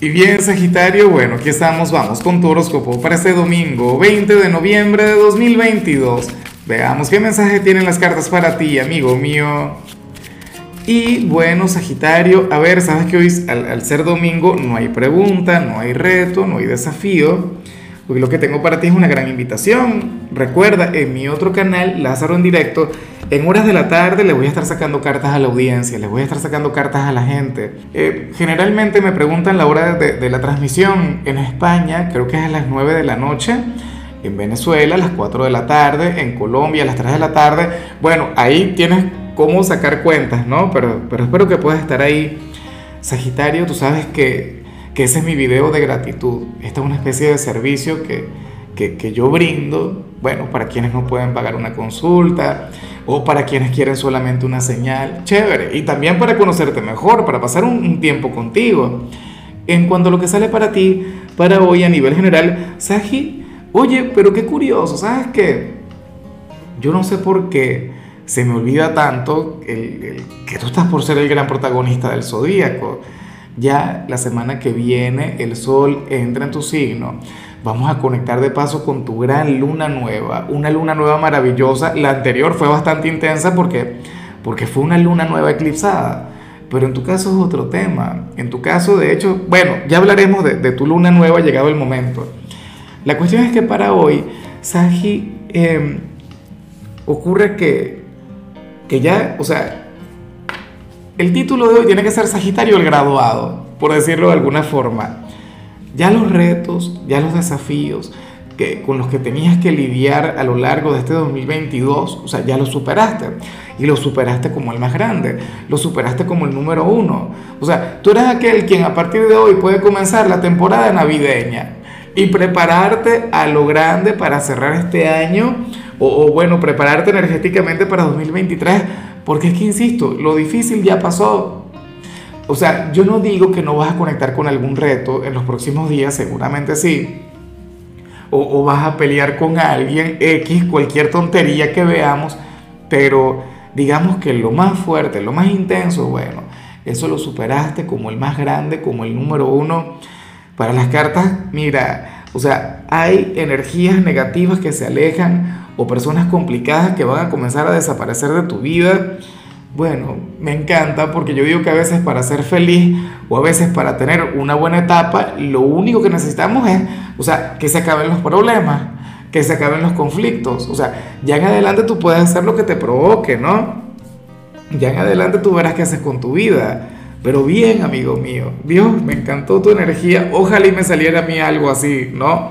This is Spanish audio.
Y bien, Sagitario, bueno, aquí estamos, vamos con tu horóscopo para este domingo, 20 de noviembre de 2022. Veamos qué mensaje tienen las cartas para ti, amigo mío. Y bueno, Sagitario, a ver, sabes que hoy al, ser domingo no hay pregunta, no hay reto, no hay desafío. Lo que tengo para ti es una gran invitación. Recuerda, en mi otro canal, Lázaro en directo, en horas de la tarde le voy a estar sacando cartas a la audiencia, le voy a estar sacando cartas a la gente. Eh, generalmente me preguntan la hora de, la transmisión en España, creo que es a las 9 de la noche. En Venezuela a las 4 de la tarde, en Colombia a las 3 de la tarde. Bueno, ahí tienes cómo sacar cuentas, ¿no? Pero, pero espero que puedas estar ahí. Sagitario, tú sabes que, que ese es mi video de gratitud. Esta es una especie de servicio que, que, yo brindo, bueno, para quienes no pueden pagar una consulta o para quienes quieren solamente una señal, chévere. Y también para conocerte mejor, para pasar un, tiempo contigo. En cuanto a lo que sale para ti, para hoy a nivel general, Saji, oye, pero qué curioso, ¿sabes qué? Yo no sé por qué se me olvida tanto que tú estás por ser el gran protagonista del zodíaco. Ya la semana que viene el sol entra en tu signo Vamos a conectar de paso con tu gran luna nueva, una luna nueva maravillosa. La anterior fue bastante intensa porque, porque fue una luna nueva eclipsada. Pero en tu caso es otro tema. En tu caso, de hecho, bueno, ya hablaremos de, tu luna nueva llegado el momento. La cuestión es que para hoy, Saji, em, ocurre que, que ya, o sea, el título de hoy tiene que ser Sagitario el graduado, por decirlo de alguna forma. Ya los retos, ya los desafíos que, con los que tenías que lidiar a lo largo de este 2022, o sea, ya los superaste. Y lo superaste como el más grande, lo superaste como el número uno. O sea, tú eres aquel quien a partir de hoy puede comenzar la temporada navideña y prepararte a lo grande para cerrar este año o, o, bueno, prepararte energéticamente para 2023, porque es que, insisto, lo difícil ya pasó, o sea, yo no digo que no vas a conectar con algún reto en los próximos días, seguramente sí. O, vas a pelear con alguien, X, cualquier tontería que veamos, pero digamos que lo más fuerte, lo más intenso, bueno, eso lo superaste como el más grande, como el número uno. Para las cartas, mira, o sea, hay energías negativas que se alejan o personas complicadas que van a comenzar a desaparecer de tu vida bueno, me encanta porque yo digo que a veces para ser feliz o a veces para tener una buena etapa, lo único que necesitamos es, o sea, que se acaben los problemas, que se acaben los conflictos. O sea, ya en adelante tú puedes hacer lo que te provoque, ¿no? Ya en adelante tú verás qué haces con tu vida. Pero bien, amigo mío, Dios, me encantó tu energía. Ojalá y me saliera a mí algo así, ¿no?